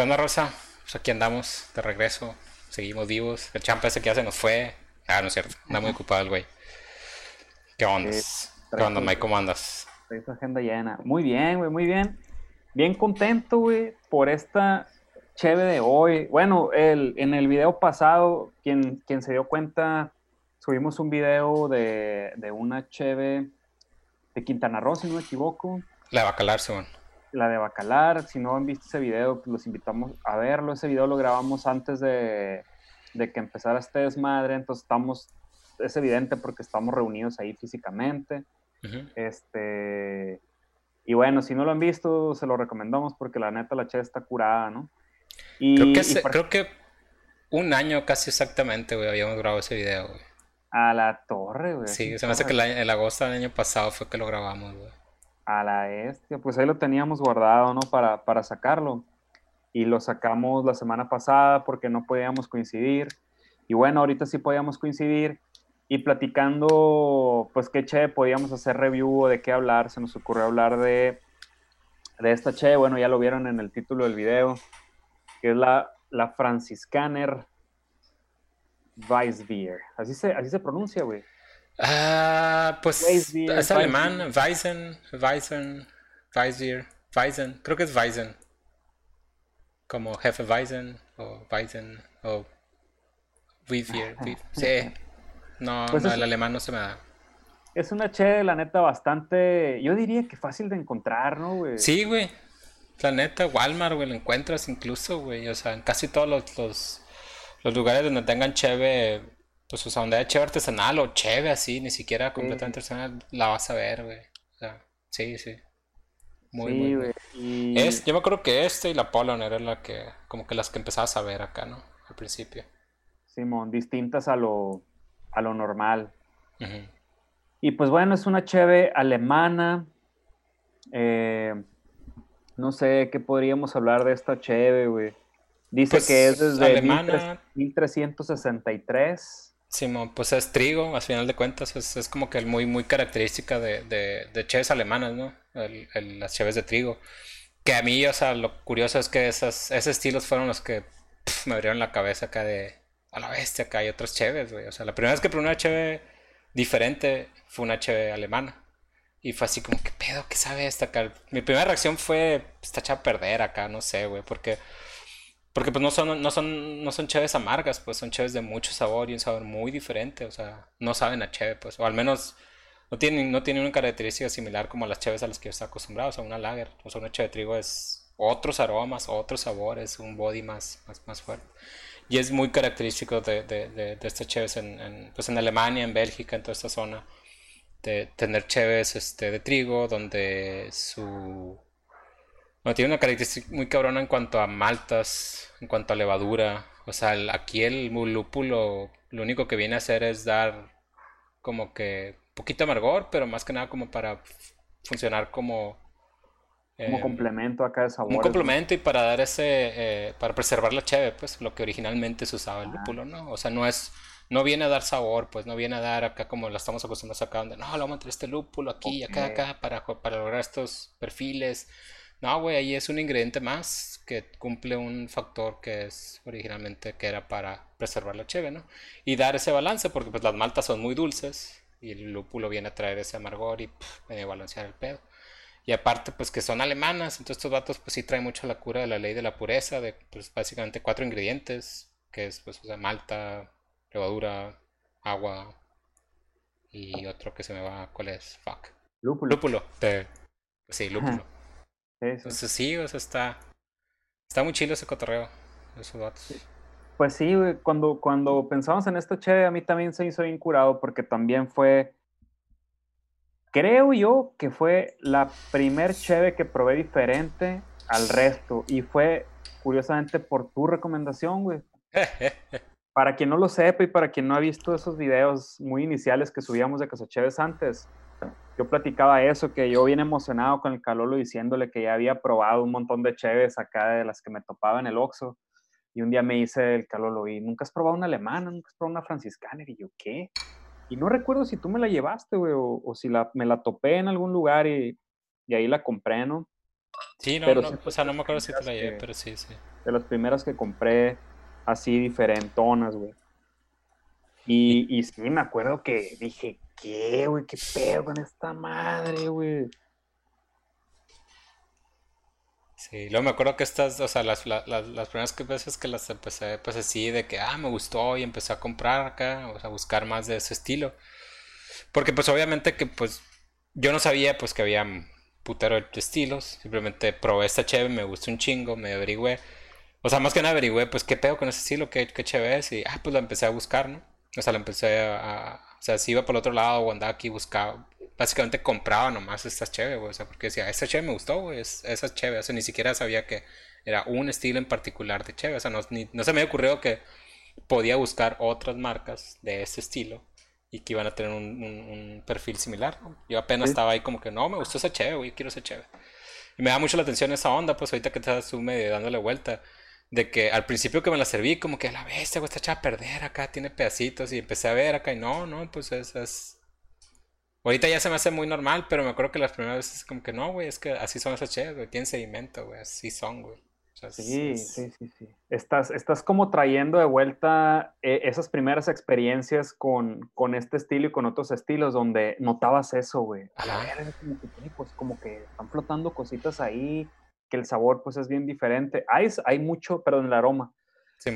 ¿Qué onda, Rosa? Pues aquí andamos, de regreso. Seguimos vivos. El champa ese que ya se nos fue. Ah, no es cierto. Anda muy ocupado el güey. ¿Qué onda? ¿Qué onda, Mike? ¿Cómo andas? Esta agenda llena. Muy bien, güey, muy bien. Bien contento, güey, por esta cheve de hoy. Bueno, el, en el video pasado, quien, quien se dio cuenta, subimos un video de, de una cheve de Quintana Roo, si no me equivoco. La Bacalar, Simón. La de Bacalar. Si no han visto ese video, pues los invitamos a verlo. Ese video lo grabamos antes de, de que empezara este desmadre, entonces estamos, es evidente porque estamos reunidos ahí físicamente. Este. Y bueno, si no lo han visto, se lo recomendamos porque la neta la cheve está curada, ¿no? Y, creo, que creo que un año casi exactamente, güey, habíamos grabado ese video, güey. A la torre, güey. Sí, se me hace que el, agosto del año pasado fue que lo grabamos, güey. A la bestia, pues ahí lo teníamos guardado, ¿no? Para, para sacarlo. Y lo sacamos la semana pasada porque no podíamos coincidir. Y bueno, ahorita sí podíamos coincidir. Y platicando, pues qué che, podíamos hacer review o de qué hablar. Se nos ocurrió hablar de, de esta che. Bueno, ya lo vieron en el título del video, que es la, la Franciscaner Weissbier. Así se, así se pronuncia, güey. Ah, pues es alemán, Weizen, Weizen, Weissbier, Weizen, creo que es Weizen. Como Jefe Weizen o Weizen o Weissbier. Sí, no, pues no el alemán no se me da. Es una che, la neta, bastante, yo diría que fácil de encontrar, ¿no, güey? Sí, güey. La neta, Walmart, güey, lo encuentras incluso, güey. O sea, en casi todos los, los los lugares donde tengan cheve, pues, o sea, donde haya cheve artesanal o cheve así, ni siquiera completamente artesanal, la vas a ver, güey. O sea, sí, sí. Muy, muy, güey. Es, yo me acuerdo que este y la Polon eran la que, como que las que empezabas a ver acá, ¿no? Al principio. Simón, distintas a lo, a lo normal. Y pues bueno, es una cheve alemana. Eh, no sé qué podríamos hablar de esta cheve, güey. Dice pues, que es desde alemana, 1363. Simón, pues es trigo, al final de cuentas, es, como que muy, muy característica de, de, cheves alemanas, ¿no? las cheves de trigo. Que a mí, o sea, lo curioso es que esas, esos estilos fueron los que me abrieron la cabeza acá de, a la bestia, acá hay otras cheves, güey. O sea, la primera vez que probé una cheve diferente fue una cheve alemana. Y fue así como, ¿qué pedo? ¿Qué sabe esta acá? Mi primera reacción fue, está hecha a perder acá, no sé, güey, porque porque pues no son, no son, no son cheves amargas, pues son cheves de mucho sabor y un sabor muy diferente, o sea, no saben a cheve, pues, o al menos no tienen, no tienen una característica similar como las cheves a las que yo estoy acostumbrado, o sea, una lager, o sea, una cheve de trigo es otros aromas, otros sabores, un body más, más, más fuerte. Y es muy característico de, de, de, de estas cheves en, en, pues en Alemania, en Bélgica, en toda esta zona, de tener cheves este, de trigo, donde su no, tiene una característica muy cabrona en cuanto a maltas, en cuanto a levadura. O sea, aquí el lúpulo lo único que viene a hacer es dar como que poquito amargor, pero más que nada como para funcionar como... Como em, complemento acá de sabor. Un complemento y para dar ese... Eh, para preservar la cheve, pues lo que originalmente se usaba el lúpulo, ¿no? O sea, no es... No viene a dar sabor, pues no viene a dar acá como la estamos acostumbrados acá, donde no, le vamos a meter este lúpulo aquí y acá, acá, para, para lograr estos perfiles no, güey, ahí es un ingrediente más que cumple un factor que es originalmente que era para preservar la cheve, ¿no? Y dar ese balance, porque pues las maltas son muy dulces y el lúpulo viene a traer ese amargor y pff, viene a balancear el pedo. Y aparte, pues que son alemanas, entonces estos datos pues sí traen mucho la cura de la ley de la pureza, de pues básicamente cuatro ingredientes, que es pues o sea, malta, levadura, agua y otro que se me va, ¿cuál es? Fuck. Lúpulo. Lúpulo. pues sí, lúpulo. Entonces sí, o sea, está, está muy chido ese cotorreo, esos datos. Pues sí, cuando, cuando pensamos en esto, che, a mí también se hizo bien curado porque también fue, creo yo que fue la primer cheve que probé diferente al resto y fue curiosamente por tu recomendación, güey. para quien no lo sepa y para quien no ha visto esos videos muy iniciales que subíamos de Casacheves antes, yo platicaba eso, que yo bien emocionado con el Calolo diciéndole que ya había probado un montón de cheves acá de las que me topaba en el Oxxo. Y un día me dice el Calolo, ¿y nunca has probado una alemana? ¿Nunca has probado una franciscana? Y yo, ¿qué? Y no recuerdo si tú me la llevaste, güey, o, si la, me la topé en algún lugar y, y ahí la compré, ¿no? Sí, no, no o sea, no me acuerdo si te la llevé, pero sí, sí. De las primeras que compré así diferentonas, güey. Y, y sí, me acuerdo que dije, ¿qué, güey? ¿Qué pedo con esta madre, güey? Sí, luego me acuerdo que estas, o sea, las, las, las primeras veces que las empecé, pues así, de que, ah, me gustó y empecé a comprar acá, o sea, buscar más de ese estilo. Porque pues obviamente que pues yo no sabía pues que había putero de estilos, simplemente probé esta cheve, me gustó un chingo, me averigüé. O sea, más que nada averigüé, pues, qué pedo con ese estilo, qué, qué chévere es, y, ah, pues la empecé a buscar, ¿no? O sea, la empecé a, o sea, si iba por el otro lado o andaba aquí, buscaba, básicamente compraba nomás estas chévere, güey. O sea, porque decía, esta chévere me gustó, güey, es, esa chévere. O sea, ni siquiera sabía que era un estilo en particular de chévere. O sea, no, no se me ocurrió que podía buscar otras marcas de ese estilo y que iban a tener un, un, perfil similar. ¿no? Yo apenas estaba ahí como que, no, me gustó esa chévere, güey, quiero esa chévere. Y me da mucho la atención esa onda, pues ahorita que estás tú medio dándole vuelta. De que al principio que me la serví, como que a la bestia, güey, está echada a perder acá, tiene pedacitos. Y empecé a ver acá y no, no, pues es, es Ahorita ya se me hace muy normal, pero me acuerdo que las primeras veces como que no, güey, es que así son esas cheves, güey, tienen sedimento, güey, así son, güey. sí, sí, sí, sí. Estás, estás como trayendo de vuelta eh, esas primeras experiencias con, con, este estilo y con otros estilos donde notabas eso, güey. A la verga, como que, pues, como que están flotando cositas ahí, que el sabor pues es bien diferente. Hay, hay mucho, perdón, el aroma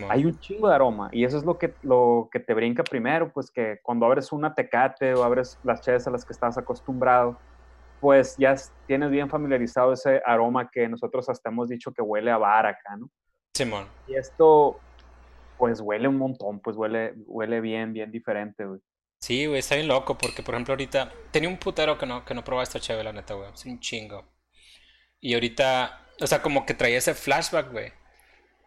hay un chingo de aroma y eso es lo que, lo que te brinca primero, pues que cuando abres una tecate o abres las cheves a las que estás acostumbrado, pues ya tienes bien familiarizado ese aroma que nosotros hasta hemos dicho que huele a bar acá, ¿no? Simón. Y esto, pues huele un montón, pues huele, huele bien, bien diferente, güey. Sí, güey, está bien loco porque, por ejemplo, ahorita tenía un putero que no, que no probaba esta cheve, la neta, güey. Es un chingo. Y ahorita, o sea, como que traía ese flashback, güey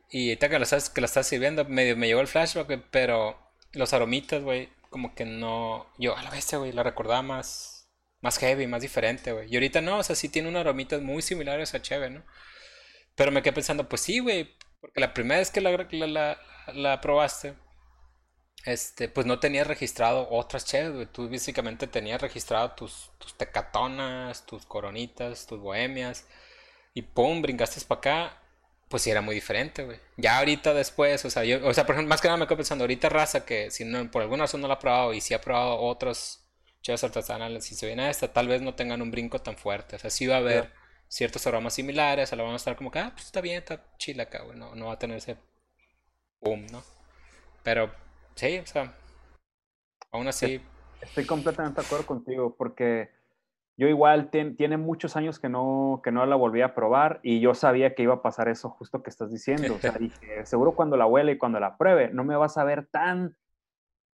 y ahorita que la estás, que la estás sirviendo, medio me llegó el flashback, pero los aromitas, güey, como que no. Yo a la bestia, güey, la recordaba más, más heavy, más diferente, güey. Y ahorita no, o sea, sí tiene unos aromitas muy similares a Cheve, ¿no? Pero me quedé pensando, pues sí, güey, porque la primera vez que la, la, la, probaste, este, pues no tenías registrado otras cheves, güey. Tú básicamente tenías registrado tus, tus tecatonas, tus coronitas, tus bohemias. Y pum, brincaste para acá pues sí era muy diferente, güey. Ya ahorita después, o sea, yo, o sea, por ejemplo, más que nada me quedo pensando, ahorita raza que si no, por alguna razón no la ha probado y si ha probado otros chéves artesanales, si se viene a esta, tal vez no tengan un brinco tan fuerte. O sea, sí va a haber ciertos aromas similares, o sea, la van a estar como que, ah, pues está bien, está chila acá, güey, no, no va a tener ese boom, ¿no? Pero, sí, o sea, aún así... Estoy completamente de acuerdo contigo, porque yo igual tiene muchos años que no, que no la volví a probar y yo sabía que iba a pasar eso justo que estás diciendo. O sea, dije, seguro cuando la huele y cuando la pruebe, no me vas a ver tan,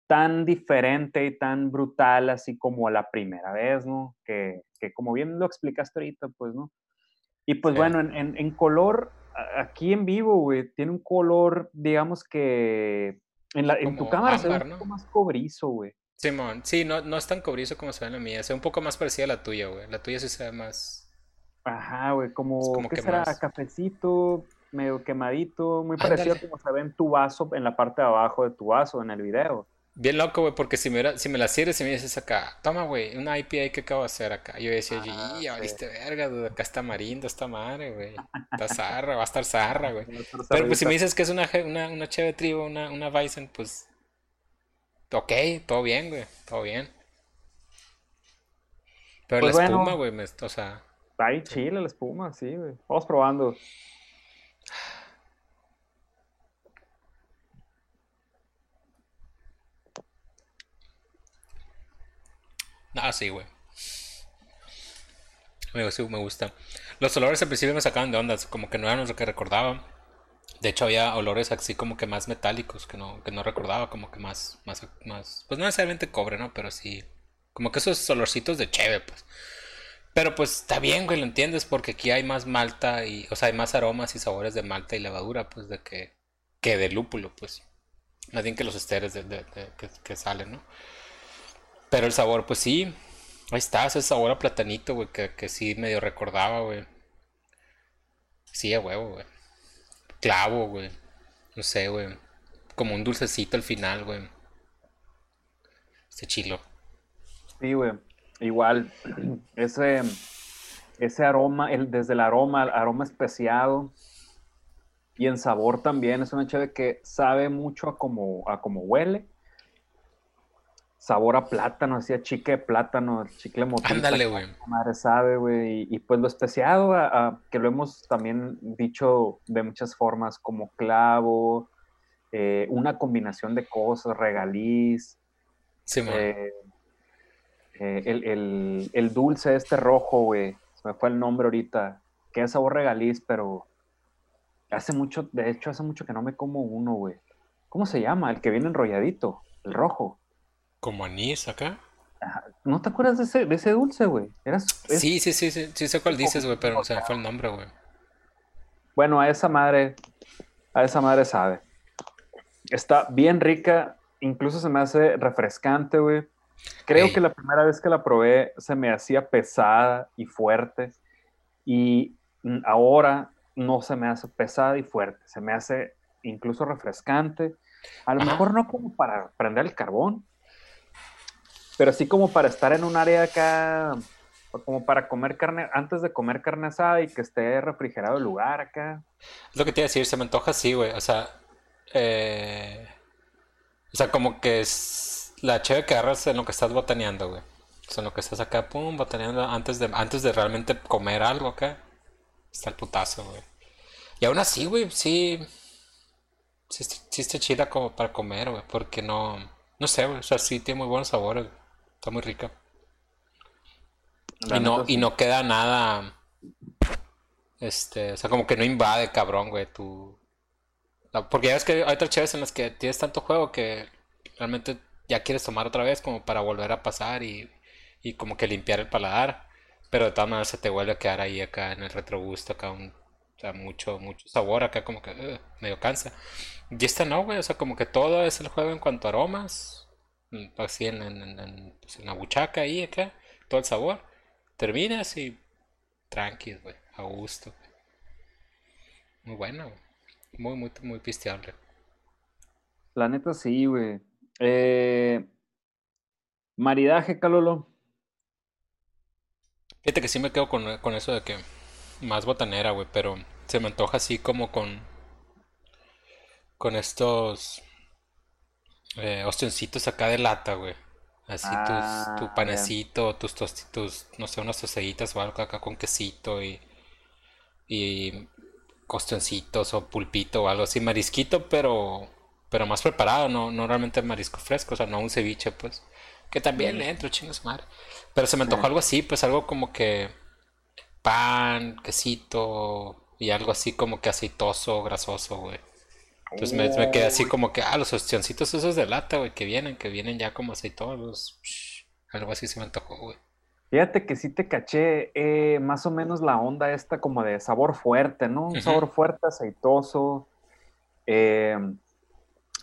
tan diferente y tan brutal así como la primera vez, ¿no? Que, que como bien lo explicaste ahorita, pues, ¿no? Y pues bueno, en, en, color, aquí en vivo, güey, tiene un color, digamos que en, la, en tu cámara se ve un poco más cobrizo, güey. Simón, sí, no, no es tan cobrizo como se ve en la mía, se ve un poco más parecida a la tuya, güey. La tuya sí se ve más. Ajá, güey, como, ¿qué será? Cafecito, medio quemadito, muy parecido a como se ve en tu vaso, en la parte de abajo de tu vaso, en el video. Bien loco, güey, porque si me, si me la sirves y me dices acá, toma, güey, una IPA que acabo de hacer acá. Yo decía, ah, ya valiste verga, dude, acá está marindo esta madre, güey. Está zarra, va a estar zarra, güey. Pero pues si me dices que es una, una, una cheve tribo, una, una Bison, pues Ok, todo bien, güey, todo bien. Pero pues la espuma, güey, o sea. Está ahí chile la espuma, sí, güey. Vamos probando. Ah, sí, güey. Me, sí, me gusta. Los olores al principio me sacaban de ondas, como que no eran lo que recordaba. De hecho, había olores así como que más metálicos que no, que no recordaba, como que más, más, más, pues no necesariamente cobre, ¿no? Pero sí, como que esos olorcitos de cheve, pues. Pero pues está bien, güey, lo entiendes, porque aquí hay más malta y, o sea, hay más aromas y sabores de malta y levadura, pues, de que, que de lúpulo, pues. Más bien que los esteres de, que, salen, ¿no? Pero el sabor, pues sí, ahí está, ese sabor a platanito, güey, que, que sí medio recordaba, güey. Sí, a huevo, güey clavo, güey. No sé, güey. Como un dulcecito al final, güey. Este chilo. Sí, güey. Igual, ese, ese aroma, el, desde el aroma, aroma especiado y en sabor también. Es una cheve que sabe mucho a como, a como huele. Sabor a plátano, hacía chique de plátano, chicle motita. Ándale, güey. Madre sabe, güey. Y, pues lo especiado, que lo hemos también dicho de muchas formas, como clavo, eh, una combinación de cosas, regaliz. Sí, eh, eh, el, el, el, dulce este rojo, güey. Se me fue el nombre ahorita. Que es sabor regaliz, pero hace mucho, de hecho, hace mucho que no me como uno, güey. ¿Cómo se llama? El que viene enrolladito, el rojo. ¿Como anís acá? ¿No te acuerdas de ese, de ese dulce, güey? Sí, sí, sí, sí, sí sé cuál dices, güey, pero se me fue el nombre, güey. Bueno, a esa madre, a esa madre sabe. Está bien rica, incluso se me hace refrescante, güey. Creo que la primera vez que la probé se me hacía pesada y fuerte. Y ahora no se me hace pesada y fuerte, se me hace incluso refrescante. A lo mejor no como para prender el carbón, pero sí como para estar en un área acá, como para comer carne, antes de comer carne asada y que esté refrigerado el lugar acá. Es lo que te iba a decir, se me antoja así, güey. O sea, eh, o sea, como que es la chévere que agarras en lo que estás botaneando, güey. O sea, en lo que estás acá, pum, botaneando antes de, antes de realmente comer algo acá. Está el putazo, güey. Y aún así, güey, sí. Sí, sí está chida como para comer, güey. Porque no. No sé, güey. O sea, sí tiene muy buenos sabores. Está muy rica. y no, y no queda nada. Este, o sea, como que no invade, cabrón, güey, tu. Porque ya ves que hay otras chaves en las que tienes tanto juego que realmente ya quieres tomar otra vez como para volver a pasar y, y como que limpiar el paladar. Pero de todas maneras se te vuelve a quedar ahí acá en el retrogusto, acá un, o sea, mucho, mucho sabor, acá como que medio cansa. Y esta no, güey, o sea, como que todo es el juego en cuanto a aromas, así en, en, pues, en, la buchaca ahí, acá, todo el sabor. Terminas y tranqui, güey, a gusto. Muy bueno, Muy, muy, muy pisteable. La neta sí, güey. Eh, maridaje, Calolo. Fíjate que sí me quedo con, eso de que más botanera, güey, pero se me antoja así como con con estos eh, ostioncitos acá de lata, güey. Así tus, tu ah, panecito, tus, tus, no sé, unas tostaditas o algo acá con quesito y, y ostioncitos o pulpito o algo así, marisquito, pero pero más preparado, no, no realmente marisco fresco, o sea, no un ceviche, pues. Que también le entro, chingos madre. Pero se me antojó algo así, pues algo como que pan, quesito y algo así como que aceitoso, grasoso, güey. Entonces me, quedé así como que, ah, los ostioncitos esos de lata, güey, que vienen, que vienen ya como aceitosos. algo así se me antojó, güey. Fíjate que sí te caché eh, más o menos la onda esta como de sabor fuerte, ¿no? Un sabor fuerte, aceitoso. Eh,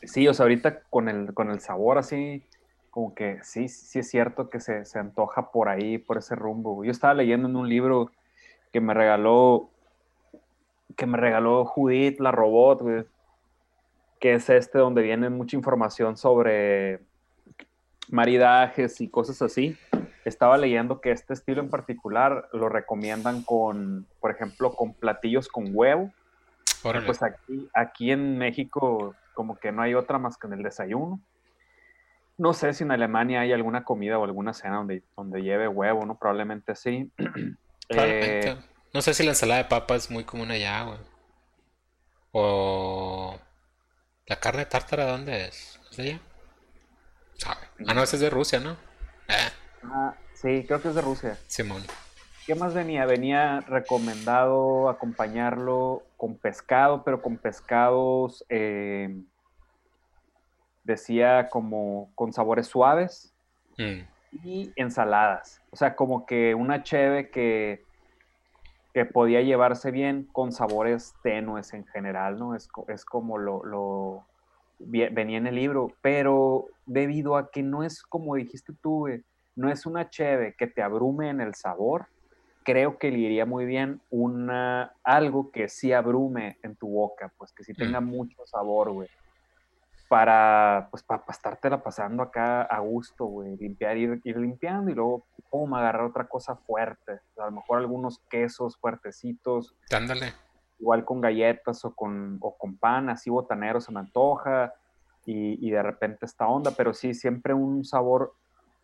sí, o sea, ahorita con el, con el sabor así, como que sí, sí es cierto que se, antoja por ahí, por ese rumbo. Yo estaba leyendo en un libro que me regaló, que me regaló Judith, la robot, que es este donde viene mucha información sobre maridajes y cosas así. Estaba leyendo que este estilo en particular lo recomiendan con, por ejemplo, con platillos con huevo. Pues aquí, aquí en México como que no hay otra más que en el desayuno. No sé si en Alemania hay alguna comida o alguna cena donde, donde lleve huevo, ¿no? Probablemente sí. Eh, no sé si la ensalada de papa es muy común allá, güey. O... ¿La carne tártara dónde es? ¿Es de allá? Ah, no, esa es de Rusia, ¿no? Eh. Ah, sí, creo que es de Rusia. Simón. ¿Qué más venía? Venía recomendado acompañarlo con pescado, pero con pescados... Eh, decía como con sabores suaves mm. y ensaladas. O sea, como que una cheve que, que podía llevarse bien con sabores tenues en general, ¿no? Es, es como lo, lo, venía en el libro, pero debido a que no es como dijiste tú, no es una cheve que te abrume en el sabor, creo que le iría muy bien una, algo que sí abrume en tu boca, pues que sí tenga mm. mucho sabor, güey. Para, pues, para, estártela pasando acá a gusto, güey, limpiar, ir, ir limpiando y luego, pum, agarrar otra cosa fuerte, a lo mejor algunos quesos fuertecitos. Dándole. Igual con galletas o con, o con pan, así botanero se me antoja y, y de repente esta onda, pero sí, siempre un sabor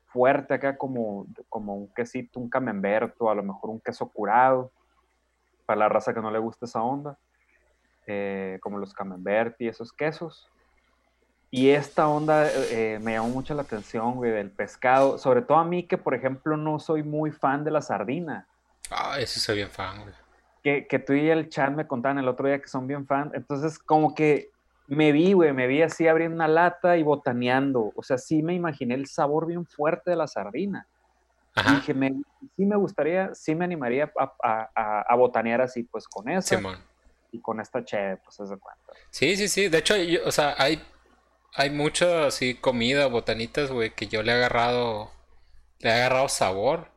fuerte acá como, como un quesito, un camemberto, a lo mejor un queso curado, para la raza que no le gusta esa onda, eh, como los camembert y esos quesos. Y esta onda eh, me llamó mucho la atención, güey, del pescado. Sobre todo a mí, que por ejemplo no soy muy fan de la sardina. Ah, ese soy bien fan, güey. Que, que tú y el chat me contaban el otro día que son bien fan. Entonces, como que me vi, güey, me vi así abriendo una lata y botaneando. O sea, sí me imaginé el sabor bien fuerte de la sardina. Ajá. Y dije, me, sí me gustaría, sí me animaría a, a, a botanear así, pues con eso. Y con esta che, pues es de cuenta. Sí, sí, sí. De hecho, o sea, hay hay mucha así comida, botanitas, güey, que yo le he agarrado, le he agarrado sabor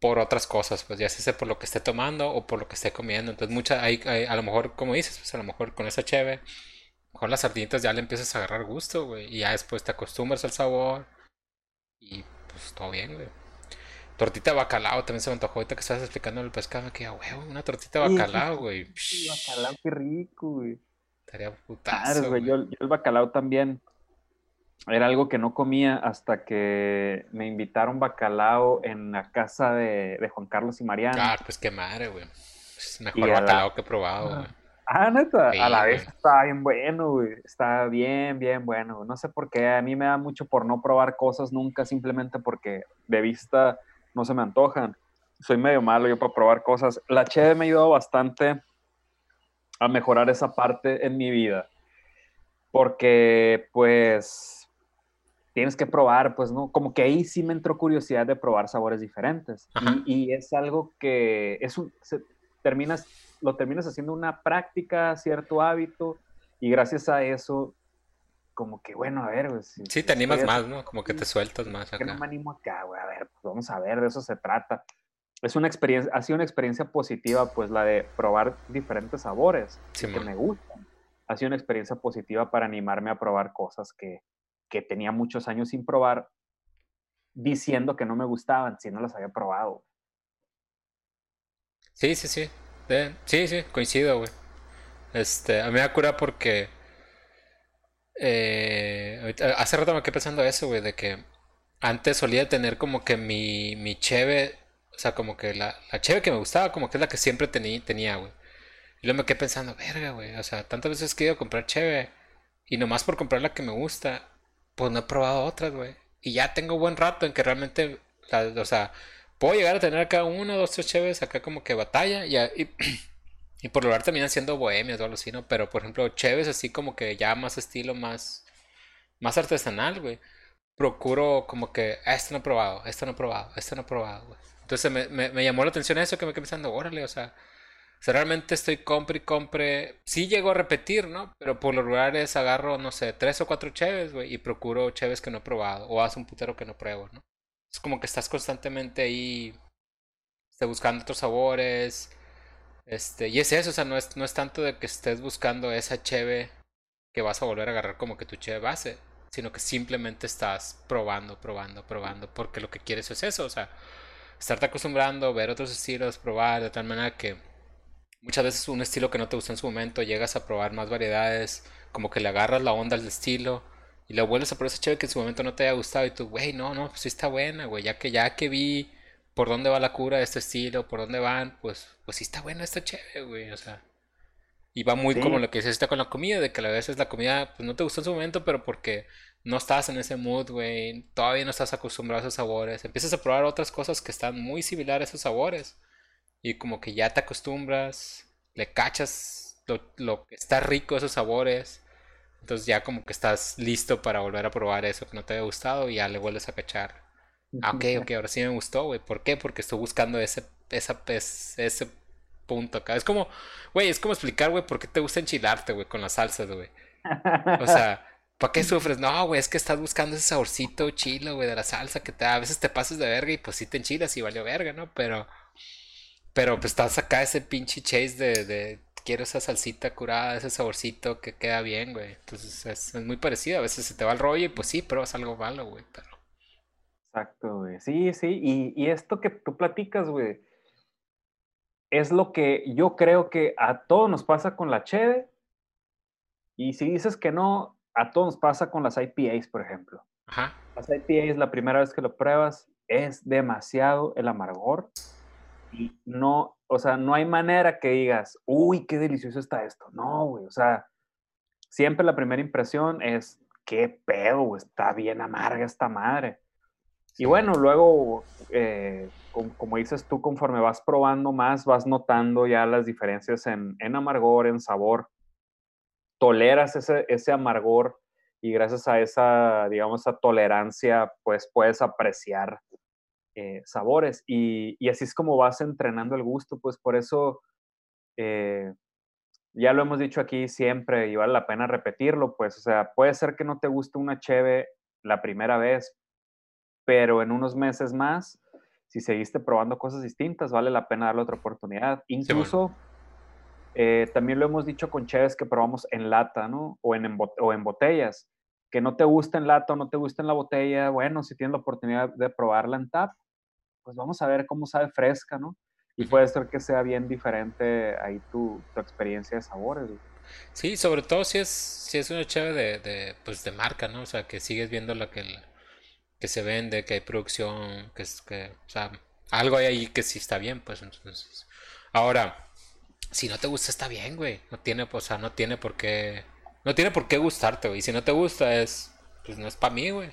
por otras cosas, pues ya sea por lo que esté tomando o por lo que esté comiendo. Entonces, mucha, hay, a lo mejor, como dices, pues a lo mejor con esa cheve, a lo mejor las sardinitas ya le empiezas a agarrar gusto, güey, y ya después te acostumbras al sabor y pues todo bien, güey. Tortita de bacalao también se me antojó ahorita que estabas explicando el pescado, que, güey, una tortita de bacalao, güey. bacalao, qué rico, güey. Estaría putazo, güey. Yo, el bacalao también era algo que no comía hasta que me invitaron bacalao en la casa de, Juan Carlos y Mariana. Ah, pues qué madre, güey. Es mejor bacalao que he probado, güey. Ah, neta, a la vez está bien bueno, güey. Está bien, bien bueno. No sé por qué, a mí me da mucho por no probar cosas nunca, simplemente porque de vista no se me antojan. Soy medio malo yo para probar cosas. La cheve me ha ayudado bastante a mejorar esa parte en mi vida. Porque, pues, tienes que probar, pues, ¿no? Como que ahí sí me entró curiosidad de probar sabores diferentes. Y, es algo que es un, terminas, lo terminas haciendo una práctica, cierto hábito, y gracias a eso, como que, bueno, a ver, pues, Sí, te animas más, ¿no? Como que te sueltas más acá. Que no me animo acá, güey, a ver, pues vamos a ver, de eso se trata es una experiencia, ha sido una experiencia positiva, pues la de probar diferentes sabores que me gustan. Ha sido una experiencia positiva para animarme a probar cosas que, que tenía muchos años sin probar, diciendo que no me gustaban, si no las había probado. Sí, sí, sí. sí, sí, coincido, güey. Este, a mí me cura porque eh, hace rato me quedé pensando eso, güey, de que antes solía tener como que mi, mi cheve o sea, como que la, la cheve que me gustaba, como que es la que siempre tenía, tenía, güey. Y luego me quedé pensando, verga, güey. O sea, tantas veces he ido a comprar cheve. Y nomás por comprar la que me gusta, pues no he probado otras, güey. Y ya tengo buen rato en que realmente, o sea, puedo llegar a tener acá una, dos, tres cheves acá como que batalla. Y, y, y por lo general terminan siendo bohemias o algo así, ¿no? Pero por ejemplo, cheves así como que ya más estilo, más, más artesanal, güey. Procuro como que, ah, esto no he probado, esto no he probado, esto no he probado, güey. Entonces me, me, llamó la atención eso que me quedé pensando, órale, o sea, realmente estoy compre y compre. Sí llego a repetir, ¿no? Pero por los lugares agarro, no sé, tres o cuatro cheves, güey, y procuro cheves que no he probado, o hace un putero que no pruebo, ¿no? Es como que estás constantemente ahí este, buscando otros sabores. Este, y es eso, o sea, no es, no es tanto de que estés buscando esa cheve que vas a volver a agarrar como que tu cheve base, sino que simplemente estás probando, probando, probando, porque lo que quieres es eso, o sea, estarte acostumbrando, ver otros estilos, probar, de tal manera que muchas veces un estilo que no te gustó en su momento, llegas a probar más variedades, como que le agarras la onda al estilo y le vuelves a probar esa chévere que en su momento no te haya gustado y tú, güey, no, no, pues sí está buena, güey, ya que ya que vi por dónde va la cura de este estilo, por dónde van, pues, pues sí está buena esta chévere, güey, o sea. Y va muy como lo que se está con la comida, de que a veces la comida pues no te gustó en su momento, pero porque no estás en ese mood, güey, todavía no estás acostumbrado a esos sabores, empiezas a probar otras cosas que están muy similares a esos sabores y como que ya te acostumbras, le cachas lo, que está rico esos sabores, entonces ya como que estás listo para volver a probar eso que no te había gustado y ya le vuelves a cachar. Ah, ok, ok, ahora sí me gustó, güey. ¿Por qué? Porque estoy buscando ese, esa, ese punto acá. Es como, güey, es como explicar, güey, por qué te gusta enchilarte, güey, con las salsas, güey. O sea, ¿Para qué sufres? No, güey, es que estás buscando ese saborcito chilo, güey, de la salsa que te, a veces te pasas de verga y pues sí te enchilas y valió verga, ¿no? Pero, pero pues estás acá ese pinche chase de, de quiero esa salsita curada, ese saborcito que queda bien, güey. Entonces es, muy parecido. A veces se te va el rollo y pues sí, pero es algo malo, güey. Pero... Exacto, güey. Sí, sí. Y, y esto que tú platicas, güey, es lo que yo creo que a todos nos pasa con la cheve. Y si dices que no, a todos nos pasa con las IPAs, por ejemplo. Ajá. Las IPAs, la primera vez que lo pruebas, es demasiado el amargor. Y no, o sea, no hay manera que digas, uy, qué delicioso está esto. No, güey, o sea, siempre la primera impresión es, qué pedo, está bien amarga esta madre. Y bueno, luego, eh, como, dices tú, conforme vas probando más, vas notando ya las diferencias en, amargor, en sabor. Toleras ese, amargor y gracias a esa, digamos, esa tolerancia, pues puedes apreciar eh, sabores. Y, y, así es como vas entrenando el gusto, pues por eso, eh, ya lo hemos dicho aquí siempre y vale la pena repetirlo, pues, o sea, puede ser que no te guste una cheve la primera vez, pero en unos meses más, si seguiste probando cosas distintas, vale la pena darle otra oportunidad. Incluso, eh, también lo hemos dicho con cheves que probamos en lata, ¿no? O en, o en botellas. Que no te gusta en lata o no te gusta en la botella, bueno, si tienes la oportunidad de probarla en tap, pues vamos a ver cómo sabe fresca, ¿no? Y puede ser que sea bien diferente ahí tu, tu experiencia de sabores. Sí, sobre todo si es, si es una cheve de, de, pues de marca, ¿no? O sea, que sigues viendo la que, que se vende, que hay producción, que, es, que, o sea, algo hay ahí que sí está bien, pues entonces. Ahora, si no te gusta está bien, güey. No tiene, o sea, no tiene por qué, no tiene por qué gustarte, güey. Si no te gusta es, pues no es para mí, güey.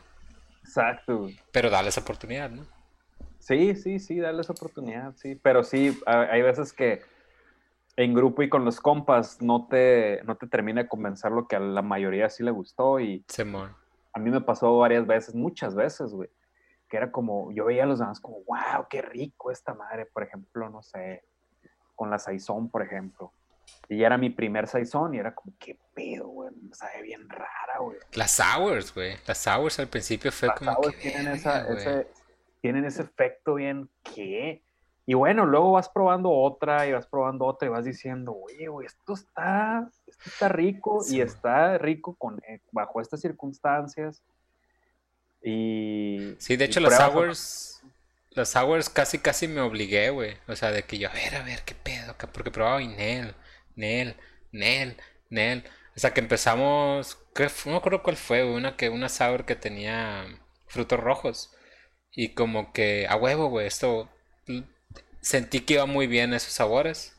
Exacto. Pero dale esa oportunidad, ¿no? Sí, sí, sí, dale esa oportunidad, sí. Pero sí, hay veces que en grupo y con los compas no te, no te termina de convencer lo que a la mayoría sí le gustó y... Simón a mí me pasó varias veces, muchas veces, güey, que era como, yo veía a los demás como, wow, qué rico esta madre, por ejemplo, no sé, con la Saison, por ejemplo. Y ya era mi primer Saison y era como, qué pedo, güey, me sabe bien rara, güey. Las Sours, güey, las Sours al principio fue como... Las Sours tienen, ese, tienen ese efecto bien, ¿qué? Y bueno, luego vas probando otra y vas probando otra y vas diciendo, oye, esto está, esto está rico y está rico con, eh, bajo estas circunstancias. Y. Sí, de hecho, las hours. Las hours casi, casi me obligué, güey. O sea, de que yo, a ver, a ver, qué pedo. Porque probaba y Nel, Nel, Nel, Nel. O sea, que empezamos. no me acuerdo cuál fue, Una, que, una sour que tenía frutos rojos. Y como que, a huevo, güey, esto sentí que iba muy bien esos sabores.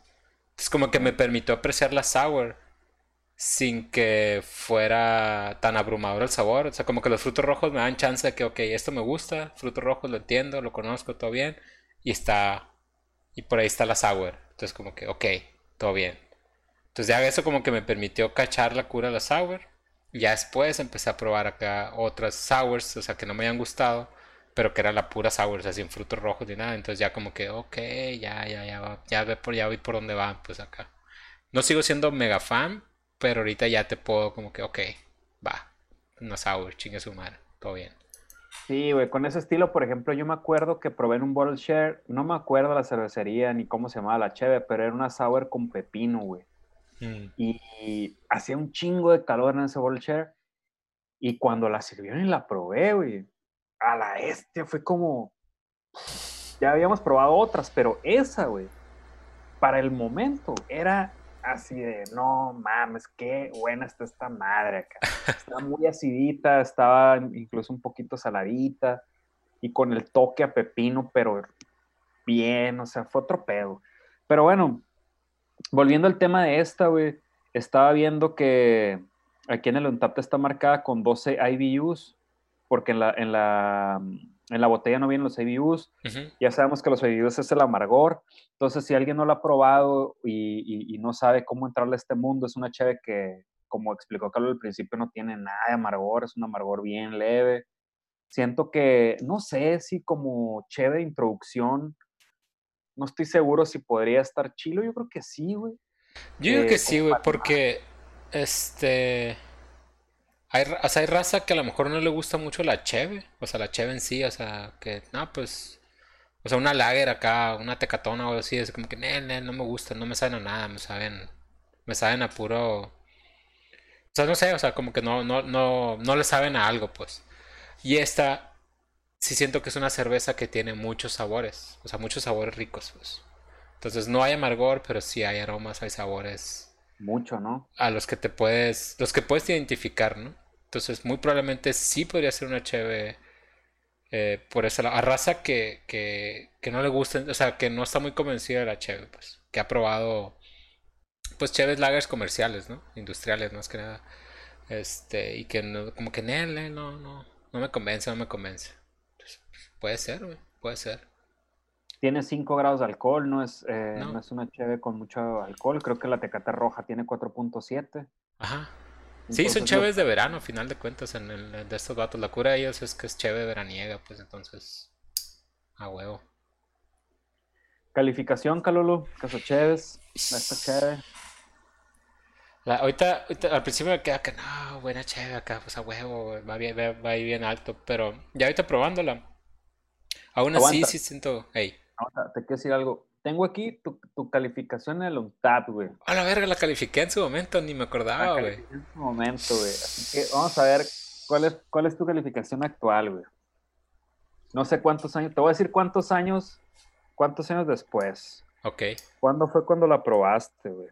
Es como que me permitió apreciar la sour sin que fuera tan abrumador el sabor. O sea, como que los frutos rojos me dan chance de que, ok, esto me gusta, frutos rojos lo entiendo, lo conozco, todo bien. Y está, y por ahí está la sour. Entonces como que, ok, todo bien. Entonces ya eso como que me permitió cachar la cura de la sour. Ya después empecé a probar acá otras sours, o sea, que no me hayan gustado pero que era la pura sour, o sea, sin frutos rojos ni nada. Entonces ya como que, ok, ya, ya, ya, ya, ve por, ya vi por dónde van, pues acá. No sigo siendo mega fan, pero ahorita ya te puedo como que, ok, va, una sour, chingue su madre, todo bien. Sí, güey, con ese estilo, por ejemplo, yo me acuerdo que probé en un bottle share, no me acuerdo la cervecería ni cómo se llamaba la cheve, pero era una sour con pepino, güey. Mm. Y, y, hacía un chingo de calor en ese bottle share. Y cuando la sirvieron y la probé, güey, a la este fue como. Ya habíamos probado otras, pero esa, güey, para el momento era así de, no mames, qué buena está esta madre acá. Estaba muy acidita, estaba incluso un poquito saladita y con el toque a pepino, pero bien, o sea, fue otro pedo. Pero bueno, volviendo al tema de esta, güey, estaba viendo que aquí en el Untapped está marcada con 12 IBUs porque en la, en la, en la botella no vienen los IBUs. Ya sabemos que los IBUs es el amargor. Entonces, si alguien no lo ha probado y, y, no sabe cómo entrarle a este mundo, es una cheve que, como explicó Carlos al principio, no tiene nada de amargor, es un amargor bien leve. Siento que, no sé si como cheve de introducción, no estoy seguro si podría estar chilo. Yo creo que sí, güey. Yo creo que eh, sí, güey, porque este hay, o sea, hay raza que a lo mejor no le gusta mucho la cheve, o sea, la cheve en sí, o sea, que, no, pues, o sea, una lager acá, una tecatona o algo así, es como que, no, no, no me gusta, no me saben a nada, me saben Me saben a puro. O sea, no sé, o sea, como que no, no, no, no le saben a algo, pues. Y esta sí siento que es una cerveza que tiene muchos sabores, o sea, muchos sabores ricos, pues. Entonces no hay amargor, pero sí hay aromas, hay sabores. Mucho, ¿no? A los que te puedes, los que puedes identificar, ¿no? Entonces muy probablemente sí podría ser una cheve eh, por eso a raza que, que, que, no le gusta, o sea, que no está muy convencida de la cheve, pues, que ha probado pues cheves lagers comerciales, ¿no? Industriales más que nada. Este, y que no, como que no, no, no me convence, no me convence. puede ser, güey, puede ser. Tiene 5 grados de alcohol, no es, eh, no. es una cheve con mucho alcohol. Creo que la Tecate Roja tiene 4.7. Ajá. Sí, son cheves de verano, a final de cuentas, en el, de estos datos. La cura de ellos es que es cheve veraniega, pues entonces, a huevo. Calificación, Calolo, Caso Cheves, esta cheve. La, ahorita, al principio me queda que no, buena chévere acá, pues a huevo, va, bien, va, ahí bien alto, pero ya ahorita probándola, aún así sí siento, hey. te quiero decir algo, tengo aquí tu, tu calificación en el UNTAP, güey. A la verga, la califiqué en su momento, ni me acordaba, güey. En su momento, güey, así que vamos a ver cuál es, cuál es tu calificación actual, güey. No sé cuántos años, te voy a decir cuántos años, cuántos años después. Ok. ¿Cuándo fue cuando la probaste, güey?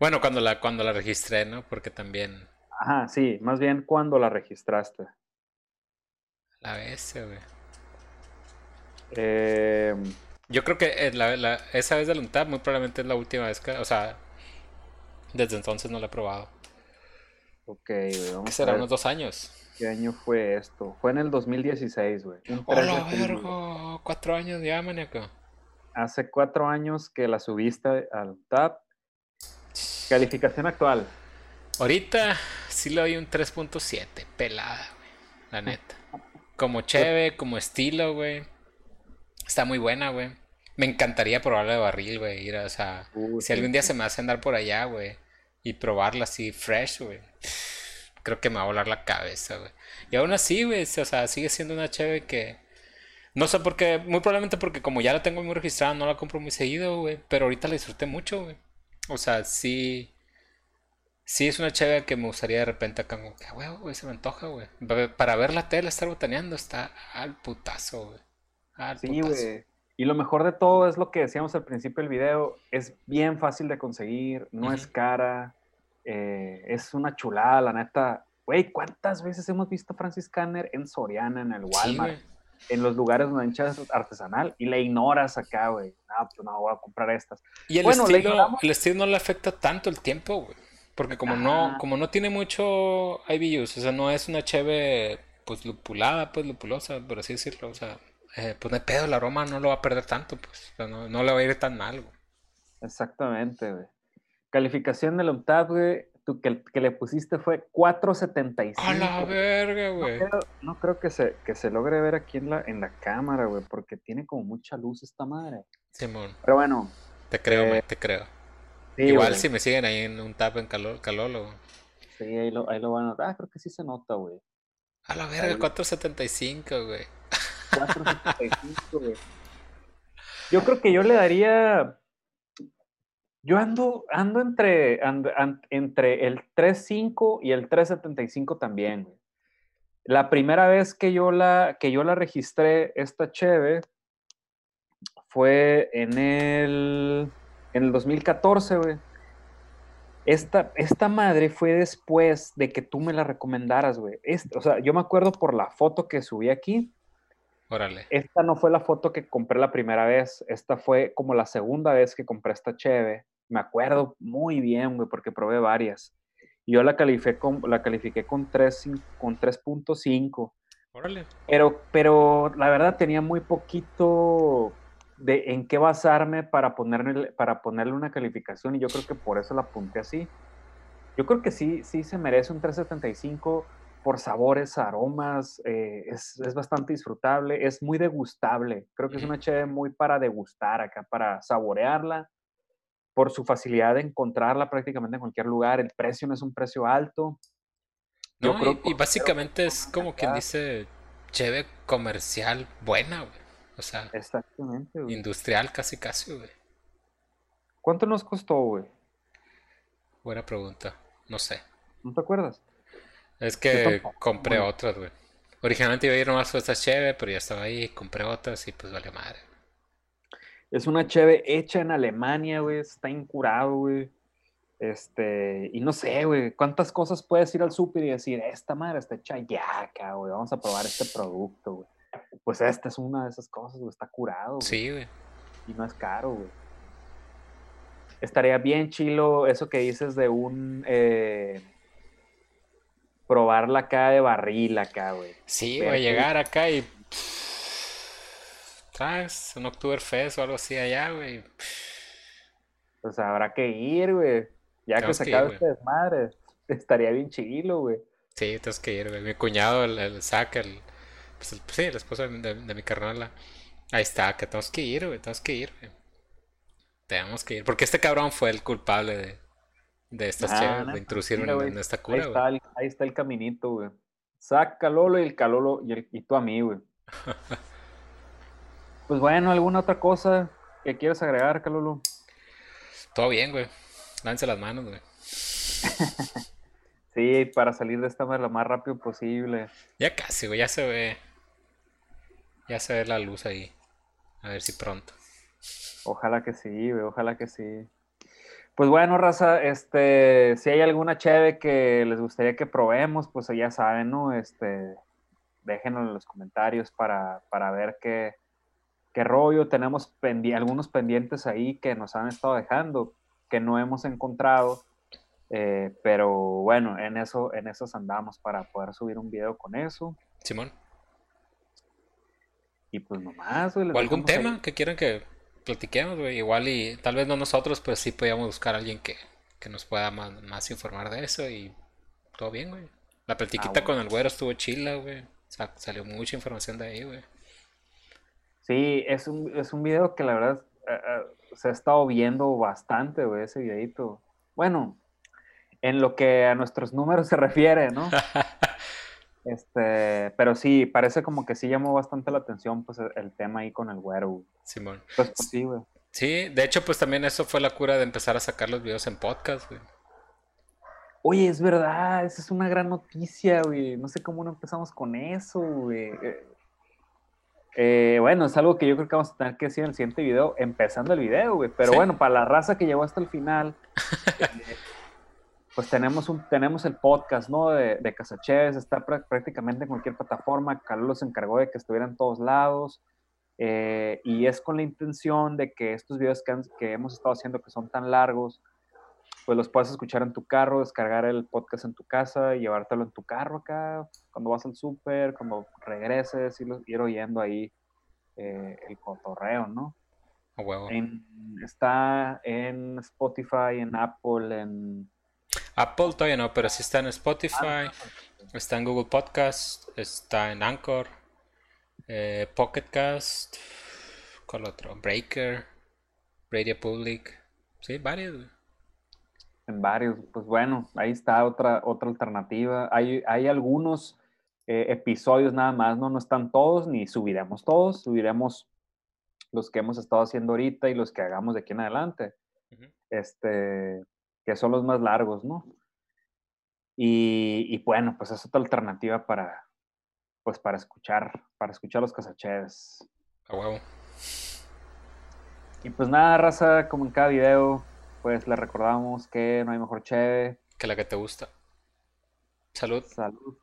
Bueno, cuando la, cuando la registré, ¿no? Porque también. Ajá, sí, más bien cuando la registraste. La vez, güey. Eh, Yo creo que eh, la, la, esa vez de UNTAP muy probablemente es la última vez que. O sea, desde entonces no la he probado. Ok, güey. Vamos será? ¿Unos dos años? ¿Qué año fue esto? Fue en el 2016, güey. ¡Hola, vergo! Cuatro años ya, maníaco. Hace cuatro años que la subiste al UNTAP Calificación actual. Ahorita sí le doy un 3.7, pelada, güey. La neta. Como cheve, como estilo, güey. Está muy buena, güey. Me encantaría probarla de barril, güey. Ir o sea, si algún día se me hace andar por allá, güey. Y probarla así fresh, güey. Creo que me va a volar la cabeza, güey. Y aún así, güey, o sea, sigue siendo una cheve que... No sé por qué, muy probablemente porque como ya la tengo muy registrada, no la compro muy seguido, güey. Pero ahorita la disfruté mucho, güey. O sea, sí. Sí, es una chévere que me gustaría de repente acá, como que, güey, se me antoja, güey. Para ver la tele, estar botaneando, está al putazo, güey. Al sí, güey. Y lo mejor de todo es lo que decíamos al principio del video, es bien fácil de conseguir, no es cara, eh, es una chulada, la neta. Güey, ¿cuántas veces hemos visto a Francis Canner en Soriana, en el Walmart? en los lugares donde hinchas artesanal y le ignoras acá, güey. Ah, pues no, voy a comprar estas. Y el, estilo, el estilo no le afecta tanto el tiempo, güey. Porque como no, como no tiene mucho IBUs, o sea, no es una cheve pues lupulada, pues lupulosa, por así decirlo. O sea, eh, pues no hay pedo, el aroma no lo va a perder tanto, pues. No, no le va a ir tan mal, güey. Exactamente, güey. Calificación del UNTAP, güey, tú, que, que, le pusiste fue 4.75. A la verga, güey. No, creo, que, se, que se logre ver aquí en la, en la cámara, güey, porque tiene como mucha luz esta madre. Simón. Pero bueno. Te creo, eh, te creo. Igual si me siguen ahí en un tap en calor, calolo. Sí, ahí lo, ahí lo van a notar. Ah, creo que sí se nota, güey. A la verga, 4.75, güey. 4.75, güey. Yo creo que yo le daría yo ando, ando entre, entre el 3.5 y el 3.75 también. La primera vez que yo la, que yo la registré, esta cheve, fue en el, en el 2014, güey. Esta, esta madre fue después de que tú me la recomendaras, güey. o sea, yo me acuerdo por la foto que subí aquí. Órale. Esta no fue la foto que compré la primera vez. Esta fue como la segunda vez que compré esta cheve me acuerdo muy bien, güey, porque probé varias. Yo la califiqué con, la califiqué con 3.5. Órale. Pero, pero la verdad tenía muy poquito de en qué basarme para ponerle, para ponerle una calificación y yo creo que por eso la apunté así. Yo creo que sí, sí se merece un 375 por sabores, aromas, eh, es, es, bastante disfrutable, es muy degustable. Creo que es una chévere muy para degustar acá, para saborearla por su facilidad de encontrarla prácticamente en cualquier lugar. El precio no es un precio alto. No, y, básicamente es como quien dice cheve comercial buena, güey. O sea, Exactamente, industrial casi casi, güey. ¿Cuánto nos costó, güey? Buena pregunta. No sé. ¿No te acuerdas? Es que compré otras, güey. Originalmente iba a ir nomás por esta cheve, pero ya estaba ahí, compré otras y pues vale madre. Es una cheve hecha en Alemania, güey. Está incurado, güey. Este, y no sé, güey, cuántas cosas puedes ir al súper y decir, esta madre está hecha ya acá, güey, vamos a probar este producto, güey. Pues esta es una de esas cosas, güey, está curado. Güey. Sí, güey. Y no es caro, güey. Estaría bien chilo eso que dices de un... Eh, probarla acá de barril acá, güey. Sí, güey, llegar acá y... ¿Sabes? Un Oktoberfest o algo así allá, güey. Pues habrá que ir, güey. Ya que se acabe este desmadre, estaría bien chilo, güey. Sí, tienes que ir, güey. Mi cuñado, el, el Zach, el, pues el, sí, el esposo de, mi carnal, ahí está, que tenemos que ir, güey, tenemos que ir, güey. Tenemos que ir, porque este cabrón fue el culpable de, de estas ah, de introducirme en, esta cura, ahí está, el, ahí está el caminito, güey. Calolo y el Calolo y, y tú a mí, güey. pues bueno, ¿alguna otra cosa que quieras agregar, Calolo? Todo bien, güey. Lance las manos, güey. sí, para salir de esta manera lo más rápido posible. Ya casi, güey, ya se ve. Ya se ve la luz ahí. A ver si pronto. Ojalá que sí, güey, ojalá que sí. Pues bueno, raza, este, si hay alguna cheve que les gustaría que probemos, pues ya saben, ¿no? Este, déjenlo en los comentarios para, para ver qué, qué rollo. Tenemos algunos pendientes ahí que nos han estado dejando que no hemos encontrado. Eh, pero bueno, en eso, en esos andamos para poder subir un video con eso. Simón. Y pues nomás, O algún tema que quieran que platiquemos, güey. Igual y tal vez no nosotros, pues sí podíamos buscar a alguien que, nos pueda más, informar de eso y todo bien, güey. La platiquita ah, con el güero estuvo chila, güey. salió mucha información de ahí, güey. Sí, es un, es un video que la verdad eh, eh, se ha estado viendo bastante, güey, ese videito. Bueno, en lo que a nuestros números se refiere, ¿no? este, pero sí, parece como que sí llamó bastante la atención, pues, el, tema ahí con el güero. Simón. Pues, pues, sí, güey. Sí, de hecho, pues también eso fue la cura de empezar a sacar los videos en podcast, güey. Oye, es verdad, esa es una gran noticia, güey. No sé cómo no empezamos con eso, güey. Eh, eh, bueno, es algo que yo creo que vamos a tener que decir en el siguiente video, empezando el video, güey. Pero bueno, para la raza que llegó hasta el final, eh, pues tenemos, un, tenemos el podcast, ¿no? De, de Casacheves, está prácticamente en cualquier plataforma. Carlos se encargó de que estuviera en todos lados. Eh, y es con la intención de que estos videos que, que hemos estado haciendo, que son tan largos, pues los puedas escuchar en tu carro, descargar el podcast en tu casa, y llevártelo en tu carro acá, cuando vas al súper, cuando regreses, y ir oyendo ahí eh, el cotorreo, ¿no? está en Spotify, en Apple, en... Apple todavía no, pero sí está en Spotify, ah, está en Google Podcast, está en Anchor, eh, Pocket Cast, ¿cuál otro? Breaker, Radio Public, sí, varios en varios. Pues bueno, ahí está otra, otra alternativa. Hay, hay algunos eh, episodios nada más, ¿no? No están todos, ni subiremos todos, subiremos los que hemos estado haciendo ahorita y los que hagamos de aquí en adelante. Este, que son los más largos, ¿no? Y, y, bueno, pues es otra alternativa para, pues para escuchar, para escuchar los casacheves. A huevo. Y pues nada, raza, como en cada video, pues le recordamos que no hay mejor cheve que la que te gusta. Salud. Salud.